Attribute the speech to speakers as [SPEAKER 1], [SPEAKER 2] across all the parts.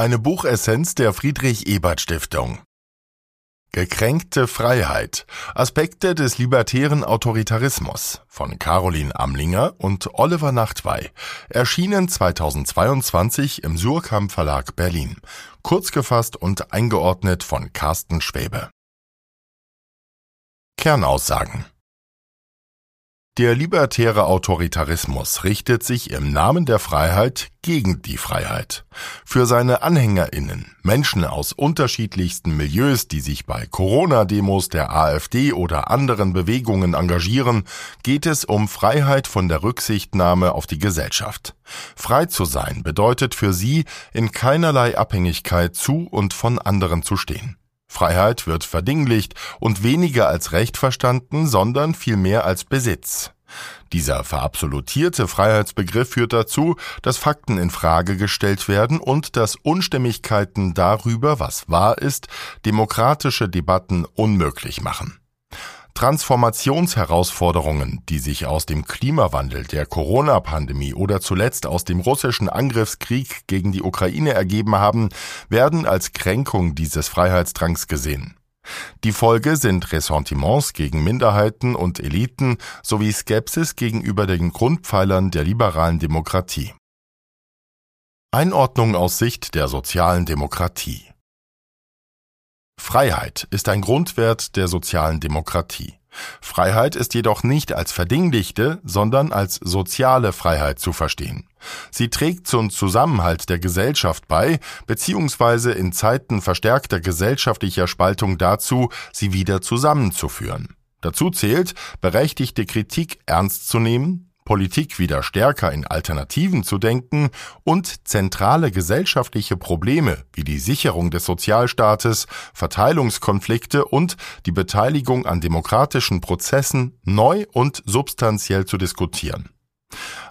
[SPEAKER 1] Eine Buchessenz der Friedrich Ebert Stiftung. Gekränkte Freiheit. Aspekte des libertären Autoritarismus von Caroline Amlinger und Oliver Nachtwey. Erschienen 2022 im Surkamp Verlag Berlin. Kurz gefasst und eingeordnet von Carsten Schwebe. Kernaussagen. Der libertäre Autoritarismus richtet sich im Namen der Freiheit gegen die Freiheit. Für seine Anhängerinnen, Menschen aus unterschiedlichsten Milieus, die sich bei Corona-Demos der AfD oder anderen Bewegungen engagieren, geht es um Freiheit von der Rücksichtnahme auf die Gesellschaft. Frei zu sein bedeutet für sie, in keinerlei Abhängigkeit zu und von anderen zu stehen. Freiheit wird verdinglicht und weniger als Recht verstanden, sondern vielmehr als Besitz. Dieser verabsolutierte Freiheitsbegriff führt dazu, dass Fakten in Frage gestellt werden und dass Unstimmigkeiten darüber, was wahr ist, demokratische Debatten unmöglich machen. Transformationsherausforderungen, die sich aus dem Klimawandel, der Corona-Pandemie oder zuletzt aus dem russischen Angriffskrieg gegen die Ukraine ergeben haben, werden als Kränkung dieses Freiheitsdrangs gesehen. Die Folge sind Ressentiments gegen Minderheiten und Eliten sowie Skepsis gegenüber den Grundpfeilern der liberalen Demokratie. Einordnung aus Sicht der sozialen Demokratie Freiheit ist ein Grundwert der sozialen Demokratie. Freiheit ist jedoch nicht als verdinglichte, sondern als soziale Freiheit zu verstehen. Sie trägt zum Zusammenhalt der Gesellschaft bei, beziehungsweise in Zeiten verstärkter gesellschaftlicher Spaltung dazu, sie wieder zusammenzuführen. Dazu zählt, berechtigte Kritik ernst zu nehmen, Politik wieder stärker in Alternativen zu denken und zentrale gesellschaftliche Probleme wie die Sicherung des Sozialstaates, Verteilungskonflikte und die Beteiligung an demokratischen Prozessen neu und substanziell zu diskutieren.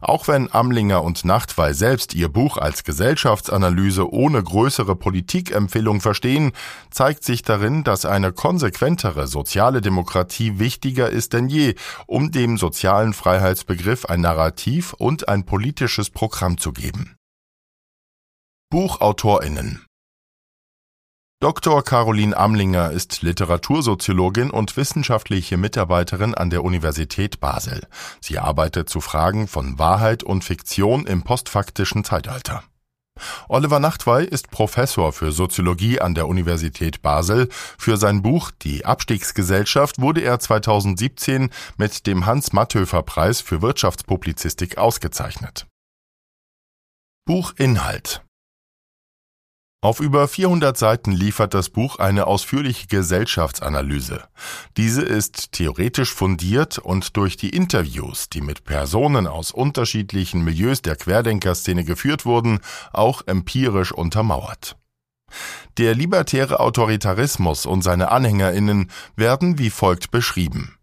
[SPEAKER 1] Auch wenn Amlinger und Nachtwey selbst ihr Buch als Gesellschaftsanalyse ohne größere Politikempfehlung verstehen, zeigt sich darin, dass eine konsequentere soziale Demokratie wichtiger ist denn je, um dem sozialen Freiheitsbegriff ein Narrativ und ein politisches Programm zu geben. Buchautorinnen Dr. Caroline Amlinger ist Literatursoziologin und wissenschaftliche Mitarbeiterin an der Universität Basel. Sie arbeitet zu Fragen von Wahrheit und Fiktion im postfaktischen Zeitalter. Oliver Nachtwey ist Professor für Soziologie an der Universität Basel. Für sein Buch Die Abstiegsgesellschaft wurde er 2017 mit dem Hans-Matthöfer-Preis für Wirtschaftspublizistik ausgezeichnet. Buchinhalt auf über 400 Seiten liefert das Buch eine ausführliche Gesellschaftsanalyse. Diese ist theoretisch fundiert und durch die Interviews, die mit Personen aus unterschiedlichen Milieus der Querdenkerszene geführt wurden, auch empirisch untermauert. Der libertäre Autoritarismus und seine Anhängerinnen werden wie folgt beschrieben.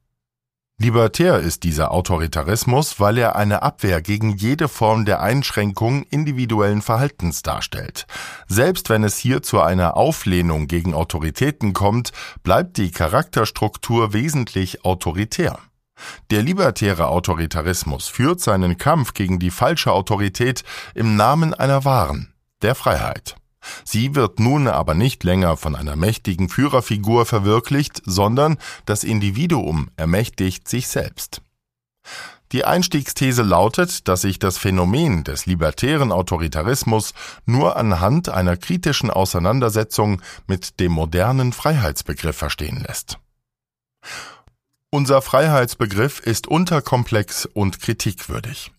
[SPEAKER 1] Libertär ist dieser Autoritarismus, weil er eine Abwehr gegen jede Form der Einschränkung individuellen Verhaltens darstellt. Selbst wenn es hier zu einer Auflehnung gegen Autoritäten kommt, bleibt die Charakterstruktur wesentlich autoritär. Der libertäre Autoritarismus führt seinen Kampf gegen die falsche Autorität im Namen einer wahren, der Freiheit. Sie wird nun aber nicht länger von einer mächtigen Führerfigur verwirklicht, sondern das Individuum ermächtigt sich selbst. Die Einstiegsthese lautet, dass sich das Phänomen des libertären Autoritarismus nur anhand einer kritischen Auseinandersetzung mit dem modernen Freiheitsbegriff verstehen lässt. Unser Freiheitsbegriff ist unterkomplex und kritikwürdig.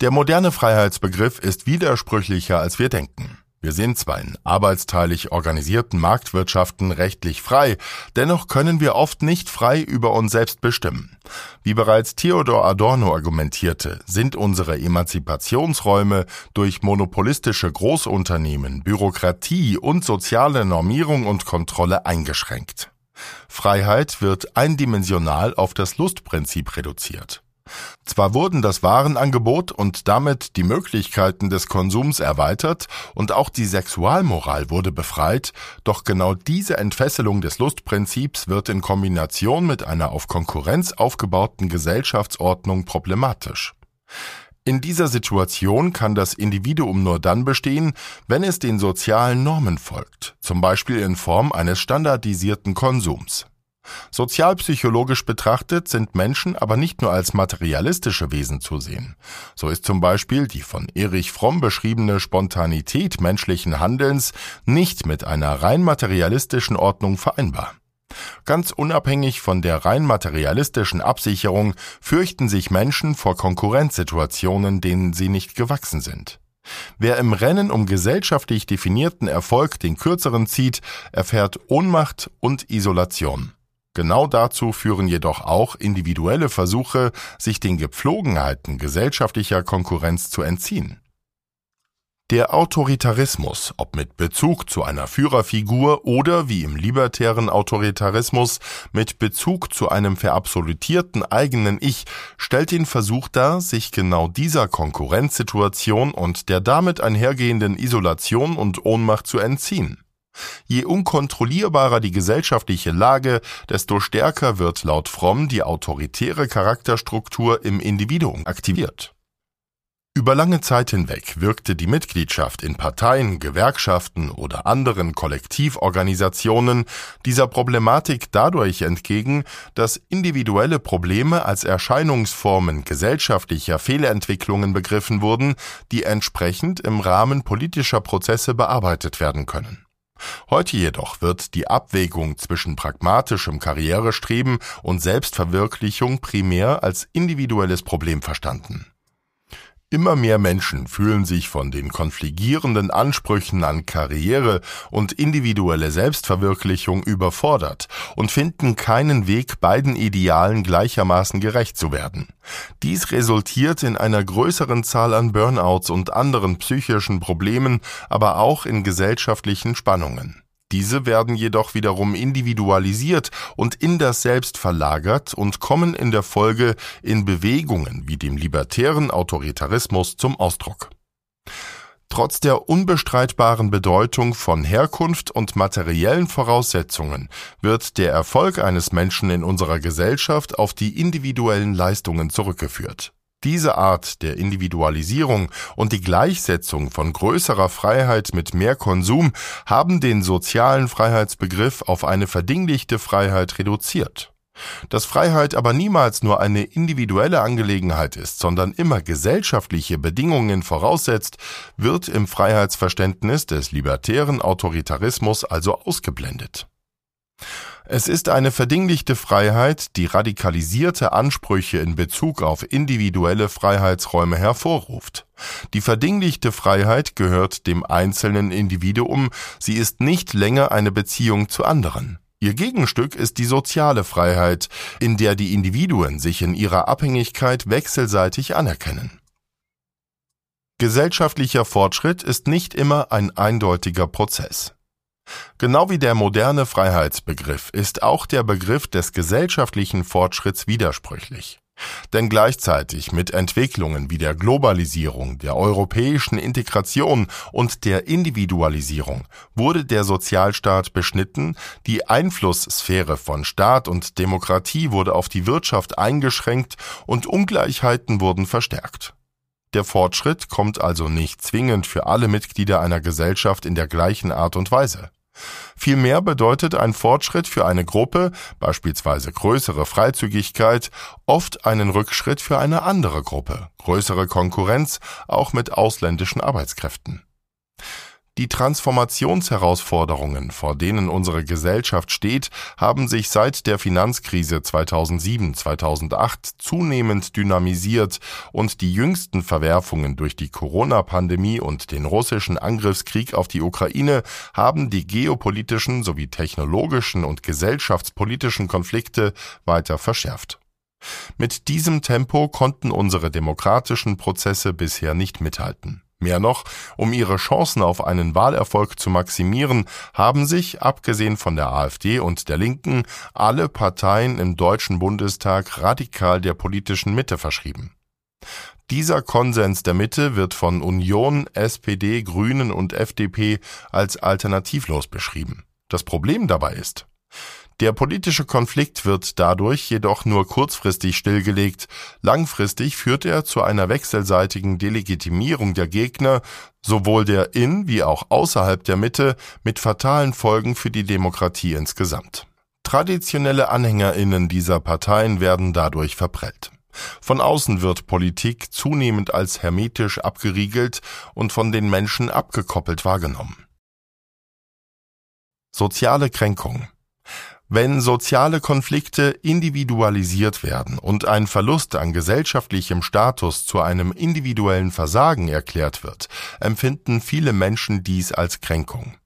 [SPEAKER 1] Der moderne Freiheitsbegriff ist widersprüchlicher, als wir denken. Wir sind zwar in arbeitsteilig organisierten Marktwirtschaften rechtlich frei, dennoch können wir oft nicht frei über uns selbst bestimmen. Wie bereits Theodor Adorno argumentierte, sind unsere Emanzipationsräume durch monopolistische Großunternehmen, Bürokratie und soziale Normierung und Kontrolle eingeschränkt. Freiheit wird eindimensional auf das Lustprinzip reduziert. Zwar wurden das Warenangebot und damit die Möglichkeiten des Konsums erweitert und auch die Sexualmoral wurde befreit, doch genau diese Entfesselung des Lustprinzips wird in Kombination mit einer auf Konkurrenz aufgebauten Gesellschaftsordnung problematisch. In dieser Situation kann das Individuum nur dann bestehen, wenn es den sozialen Normen folgt, zum Beispiel in Form eines standardisierten Konsums. Sozialpsychologisch betrachtet sind Menschen aber nicht nur als materialistische Wesen zu sehen. So ist zum Beispiel die von Erich Fromm beschriebene Spontanität menschlichen Handelns nicht mit einer rein materialistischen Ordnung vereinbar. Ganz unabhängig von der rein materialistischen Absicherung fürchten sich Menschen vor Konkurrenzsituationen, denen sie nicht gewachsen sind. Wer im Rennen um gesellschaftlich definierten Erfolg den kürzeren zieht, erfährt Ohnmacht und Isolation. Genau dazu führen jedoch auch individuelle Versuche, sich den Gepflogenheiten gesellschaftlicher Konkurrenz zu entziehen. Der Autoritarismus, ob mit Bezug zu einer Führerfigur oder wie im libertären Autoritarismus mit Bezug zu einem verabsolutierten eigenen Ich, stellt den Versuch dar, sich genau dieser Konkurrenzsituation und der damit einhergehenden Isolation und Ohnmacht zu entziehen. Je unkontrollierbarer die gesellschaftliche Lage, desto stärker wird laut Fromm die autoritäre Charakterstruktur im Individuum aktiviert. Über lange Zeit hinweg wirkte die Mitgliedschaft in Parteien, Gewerkschaften oder anderen Kollektivorganisationen dieser Problematik dadurch entgegen, dass individuelle Probleme als Erscheinungsformen gesellschaftlicher Fehlentwicklungen begriffen wurden, die entsprechend im Rahmen politischer Prozesse bearbeitet werden können. Heute jedoch wird die Abwägung zwischen pragmatischem Karrierestreben und Selbstverwirklichung primär als individuelles Problem verstanden. Immer mehr Menschen fühlen sich von den konfligierenden Ansprüchen an Karriere und individuelle Selbstverwirklichung überfordert und finden keinen Weg, beiden Idealen gleichermaßen gerecht zu werden. Dies resultiert in einer größeren Zahl an Burnouts und anderen psychischen Problemen, aber auch in gesellschaftlichen Spannungen. Diese werden jedoch wiederum individualisiert und in das Selbst verlagert und kommen in der Folge in Bewegungen wie dem libertären Autoritarismus zum Ausdruck. Trotz der unbestreitbaren Bedeutung von Herkunft und materiellen Voraussetzungen wird der Erfolg eines Menschen in unserer Gesellschaft auf die individuellen Leistungen zurückgeführt. Diese Art der Individualisierung und die Gleichsetzung von größerer Freiheit mit mehr Konsum haben den sozialen Freiheitsbegriff auf eine verdinglichte Freiheit reduziert. Dass Freiheit aber niemals nur eine individuelle Angelegenheit ist, sondern immer gesellschaftliche Bedingungen voraussetzt, wird im Freiheitsverständnis des libertären Autoritarismus also ausgeblendet. Es ist eine verdinglichte Freiheit, die radikalisierte Ansprüche in Bezug auf individuelle Freiheitsräume hervorruft. Die verdinglichte Freiheit gehört dem einzelnen Individuum, sie ist nicht länger eine Beziehung zu anderen. Ihr Gegenstück ist die soziale Freiheit, in der die Individuen sich in ihrer Abhängigkeit wechselseitig anerkennen. Gesellschaftlicher Fortschritt ist nicht immer ein eindeutiger Prozess. Genau wie der moderne Freiheitsbegriff ist auch der Begriff des gesellschaftlichen Fortschritts widersprüchlich. Denn gleichzeitig mit Entwicklungen wie der Globalisierung, der europäischen Integration und der Individualisierung wurde der Sozialstaat beschnitten, die Einflusssphäre von Staat und Demokratie wurde auf die Wirtschaft eingeschränkt und Ungleichheiten wurden verstärkt. Der Fortschritt kommt also nicht zwingend für alle Mitglieder einer Gesellschaft in der gleichen Art und Weise. Vielmehr bedeutet ein Fortschritt für eine Gruppe, beispielsweise größere Freizügigkeit, oft einen Rückschritt für eine andere Gruppe, größere Konkurrenz, auch mit ausländischen Arbeitskräften. Die Transformationsherausforderungen, vor denen unsere Gesellschaft steht, haben sich seit der Finanzkrise 2007-2008 zunehmend dynamisiert und die jüngsten Verwerfungen durch die Corona-Pandemie und den russischen Angriffskrieg auf die Ukraine haben die geopolitischen sowie technologischen und gesellschaftspolitischen Konflikte weiter verschärft. Mit diesem Tempo konnten unsere demokratischen Prozesse bisher nicht mithalten. Mehr noch, um ihre Chancen auf einen Wahlerfolg zu maximieren, haben sich, abgesehen von der AfD und der Linken, alle Parteien im Deutschen Bundestag radikal der politischen Mitte verschrieben. Dieser Konsens der Mitte wird von Union, SPD, Grünen und FDP als alternativlos beschrieben. Das Problem dabei ist, Der politische Konflikt wird dadurch jedoch nur kurzfristig stillgelegt, langfristig führt er zu einer wechselseitigen Delegitimierung der Gegner, sowohl der in wie auch außerhalb der Mitte, mit fatalen Folgen für die Demokratie insgesamt. Traditionelle Anhängerinnen dieser Parteien werden dadurch verprellt. Von außen wird Politik zunehmend als hermetisch abgeriegelt und von den Menschen abgekoppelt wahrgenommen. Soziale Kränkung wenn soziale Konflikte individualisiert werden und ein Verlust an gesellschaftlichem Status zu einem individuellen Versagen erklärt wird, empfinden viele Menschen dies als Kränkung.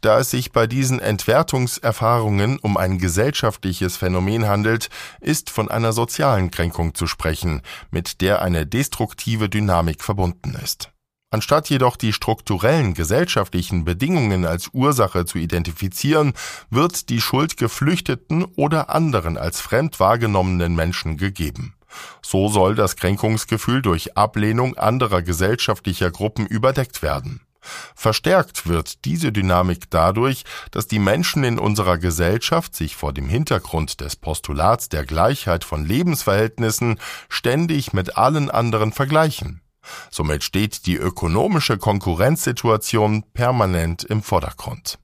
[SPEAKER 1] Da es sich bei diesen Entwertungserfahrungen um ein gesellschaftliches Phänomen handelt, ist von einer sozialen Kränkung zu sprechen, mit der eine destruktive Dynamik verbunden ist. Anstatt jedoch die strukturellen gesellschaftlichen Bedingungen als Ursache zu identifizieren, wird die Schuld Geflüchteten oder anderen als fremd wahrgenommenen Menschen gegeben. So soll das Kränkungsgefühl durch Ablehnung anderer gesellschaftlicher Gruppen überdeckt werden. Verstärkt wird diese Dynamik dadurch, dass die Menschen in unserer Gesellschaft sich vor dem Hintergrund des Postulats der Gleichheit von Lebensverhältnissen ständig mit allen anderen vergleichen. Somit steht die ökonomische Konkurrenzsituation permanent im Vordergrund.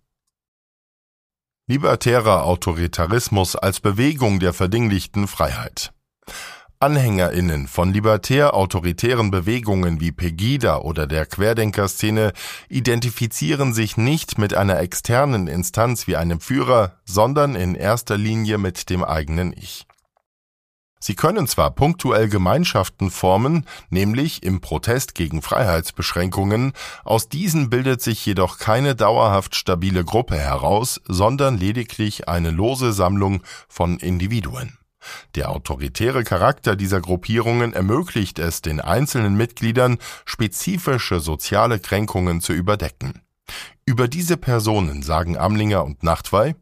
[SPEAKER 1] Libertärer Autoritarismus als Bewegung der verdinglichten Freiheit. AnhängerInnen von libertär-autoritären Bewegungen wie Pegida oder der Querdenkerszene identifizieren sich nicht mit einer externen Instanz wie einem Führer, sondern in erster Linie mit dem eigenen Ich. Sie können zwar punktuell Gemeinschaften formen, nämlich im Protest gegen Freiheitsbeschränkungen, aus diesen bildet sich jedoch keine dauerhaft stabile Gruppe heraus, sondern lediglich eine lose Sammlung von Individuen. Der autoritäre Charakter dieser Gruppierungen ermöglicht es den einzelnen Mitgliedern, spezifische soziale Kränkungen zu überdecken. Über diese Personen sagen Amlinger und Nachtwey,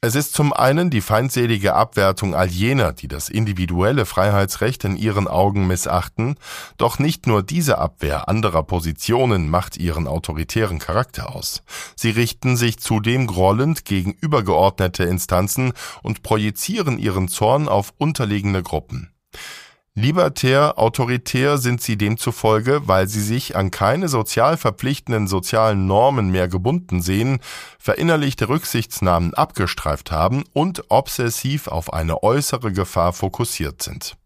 [SPEAKER 1] es ist zum einen die feindselige Abwertung all jener, die das individuelle Freiheitsrecht in ihren Augen missachten, doch nicht nur diese Abwehr anderer Positionen macht ihren autoritären Charakter aus. Sie richten sich zudem grollend gegen übergeordnete Instanzen und projizieren ihren Zorn auf unterlegene Gruppen. Libertär, autoritär sind sie demzufolge, weil sie sich an keine sozial verpflichtenden sozialen Normen mehr gebunden sehen, verinnerlichte Rücksichtsnahmen abgestreift haben und obsessiv auf eine äußere Gefahr fokussiert sind.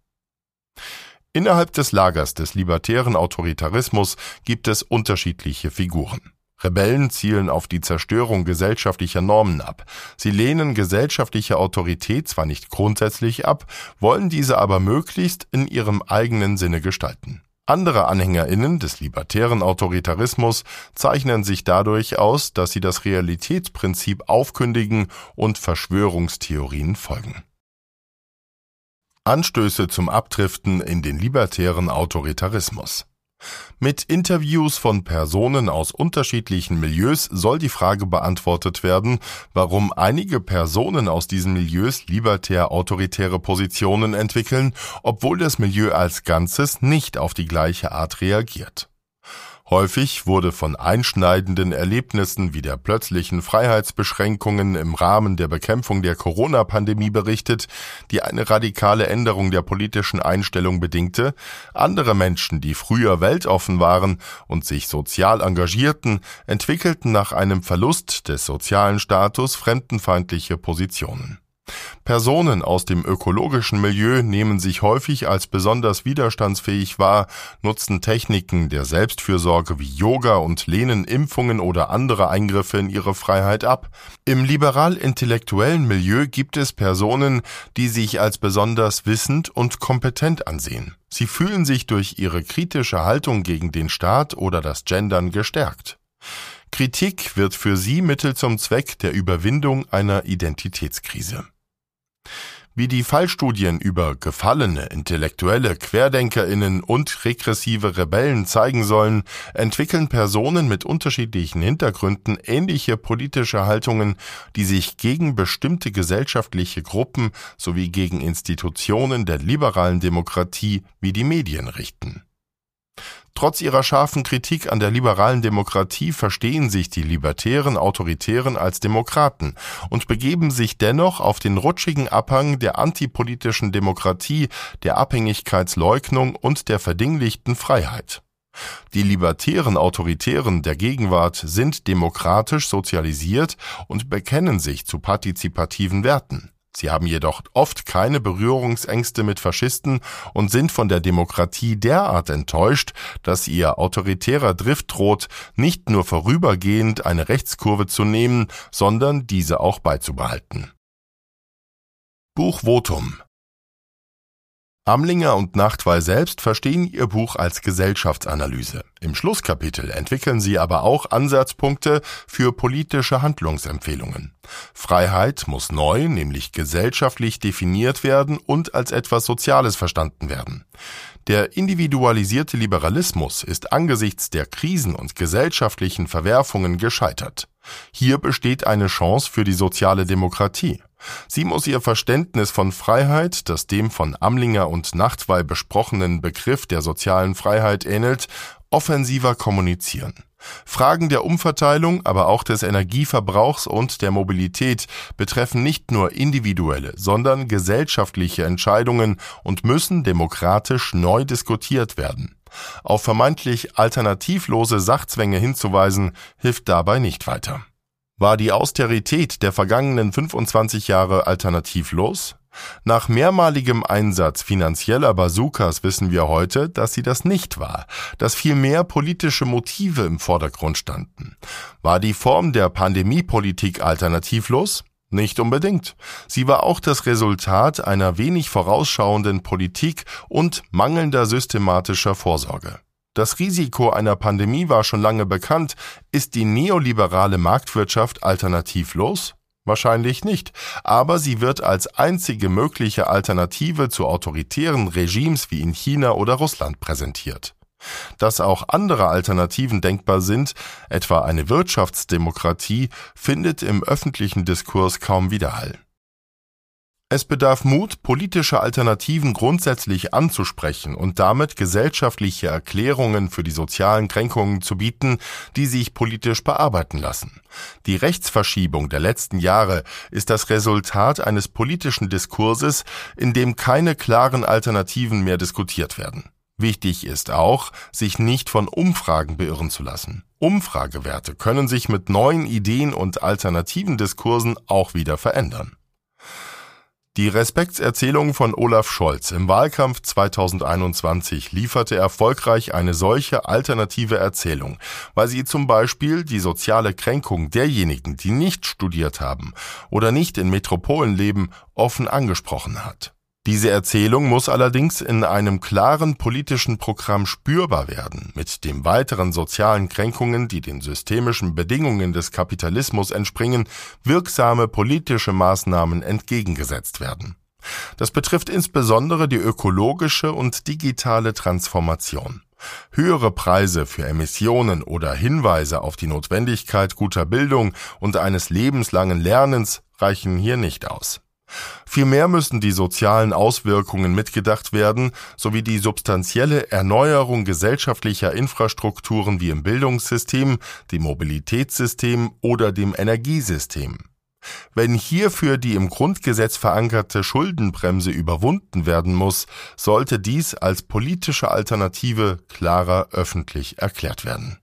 [SPEAKER 1] Innerhalb des Lagers des libertären Autoritarismus gibt es unterschiedliche Figuren. Rebellen zielen auf die Zerstörung gesellschaftlicher Normen ab. Sie lehnen gesellschaftliche Autorität zwar nicht grundsätzlich ab, wollen diese aber möglichst in ihrem eigenen Sinne gestalten. Andere Anhängerinnen des libertären Autoritarismus zeichnen sich dadurch aus, dass sie das Realitätsprinzip aufkündigen und Verschwörungstheorien folgen. Anstöße zum Abdriften in den libertären Autoritarismus mit Interviews von Personen aus unterschiedlichen Milieus soll die Frage beantwortet werden, warum einige Personen aus diesen Milieus libertär-autoritäre Positionen entwickeln, obwohl das Milieu als Ganzes nicht auf die gleiche Art reagiert. Häufig wurde von einschneidenden Erlebnissen wie der plötzlichen Freiheitsbeschränkungen im Rahmen der Bekämpfung der Corona-Pandemie berichtet, die eine radikale Änderung der politischen Einstellung bedingte, andere Menschen, die früher weltoffen waren und sich sozial engagierten, entwickelten nach einem Verlust des sozialen Status fremdenfeindliche Positionen. Personen aus dem ökologischen Milieu nehmen sich häufig als besonders widerstandsfähig wahr, nutzen Techniken der Selbstfürsorge wie Yoga und lehnen Impfungen oder andere Eingriffe in ihre Freiheit ab. Im liberal-intellektuellen Milieu gibt es Personen, die sich als besonders wissend und kompetent ansehen. Sie fühlen sich durch ihre kritische Haltung gegen den Staat oder das Gendern gestärkt. Kritik wird für sie Mittel zum Zweck der Überwindung einer Identitätskrise. Wie die Fallstudien über gefallene intellektuelle Querdenkerinnen und regressive Rebellen zeigen sollen, entwickeln Personen mit unterschiedlichen Hintergründen ähnliche politische Haltungen, die sich gegen bestimmte gesellschaftliche Gruppen sowie gegen Institutionen der liberalen Demokratie wie die Medien richten Trotz ihrer scharfen Kritik an der liberalen Demokratie verstehen sich die libertären Autoritären als Demokraten und begeben sich dennoch auf den rutschigen Abhang der antipolitischen Demokratie, der Abhängigkeitsleugnung und der verdinglichten Freiheit. Die libertären Autoritären der Gegenwart sind demokratisch sozialisiert und bekennen sich zu partizipativen Werten. Sie haben jedoch oft keine Berührungsängste mit Faschisten und sind von der Demokratie derart enttäuscht, dass ihr autoritärer Drift droht, nicht nur vorübergehend eine Rechtskurve zu nehmen, sondern diese auch beizubehalten. Buch Votum Amlinger und Nachtwey selbst verstehen ihr Buch als Gesellschaftsanalyse. Im Schlusskapitel entwickeln sie aber auch Ansatzpunkte für politische Handlungsempfehlungen. Freiheit muss neu, nämlich gesellschaftlich definiert werden und als etwas Soziales verstanden werden. Der individualisierte Liberalismus ist angesichts der Krisen und gesellschaftlichen Verwerfungen gescheitert. Hier besteht eine Chance für die soziale Demokratie. Sie muss ihr Verständnis von Freiheit, das dem von Amlinger und Nachtwey besprochenen Begriff der sozialen Freiheit ähnelt, offensiver kommunizieren. Fragen der Umverteilung, aber auch des Energieverbrauchs und der Mobilität betreffen nicht nur individuelle, sondern gesellschaftliche Entscheidungen und müssen demokratisch neu diskutiert werden. Auf vermeintlich alternativlose Sachzwänge hinzuweisen, hilft dabei nicht weiter. War die Austerität der vergangenen 25 Jahre alternativlos? Nach mehrmaligem Einsatz finanzieller Bazookas wissen wir heute, dass sie das nicht war, dass vielmehr politische Motive im Vordergrund standen. War die Form der Pandemiepolitik alternativlos? Nicht unbedingt. Sie war auch das Resultat einer wenig vorausschauenden Politik und mangelnder systematischer Vorsorge. Das Risiko einer Pandemie war schon lange bekannt. Ist die neoliberale Marktwirtschaft alternativlos? Wahrscheinlich nicht, aber sie wird als einzige mögliche Alternative zu autoritären Regimes wie in China oder Russland präsentiert. Dass auch andere Alternativen denkbar sind, etwa eine Wirtschaftsdemokratie, findet im öffentlichen Diskurs kaum Widerhall. Es bedarf Mut, politische Alternativen grundsätzlich anzusprechen und damit gesellschaftliche Erklärungen für die sozialen Kränkungen zu bieten, die sich politisch bearbeiten lassen. Die Rechtsverschiebung der letzten Jahre ist das Resultat eines politischen Diskurses, in dem keine klaren Alternativen mehr diskutiert werden. Wichtig ist auch, sich nicht von Umfragen beirren zu lassen. Umfragewerte können sich mit neuen Ideen und alternativen Diskursen auch wieder verändern. Die Respektserzählung von Olaf Scholz im Wahlkampf 2021 lieferte erfolgreich eine solche alternative Erzählung, weil sie zum Beispiel die soziale Kränkung derjenigen, die nicht studiert haben oder nicht in Metropolen leben, offen angesprochen hat. Diese Erzählung muss allerdings in einem klaren politischen Programm spürbar werden, mit dem weiteren sozialen Kränkungen, die den systemischen Bedingungen des Kapitalismus entspringen, wirksame politische Maßnahmen entgegengesetzt werden. Das betrifft insbesondere die ökologische und digitale Transformation. Höhere Preise für Emissionen oder Hinweise auf die Notwendigkeit guter Bildung und eines lebenslangen Lernens reichen hier nicht aus. Vielmehr müssen die sozialen Auswirkungen mitgedacht werden, sowie die substanzielle Erneuerung gesellschaftlicher Infrastrukturen wie im Bildungssystem, dem Mobilitätssystem oder dem Energiesystem. Wenn hierfür die im Grundgesetz verankerte Schuldenbremse überwunden werden muss, sollte dies als politische Alternative klarer öffentlich erklärt werden.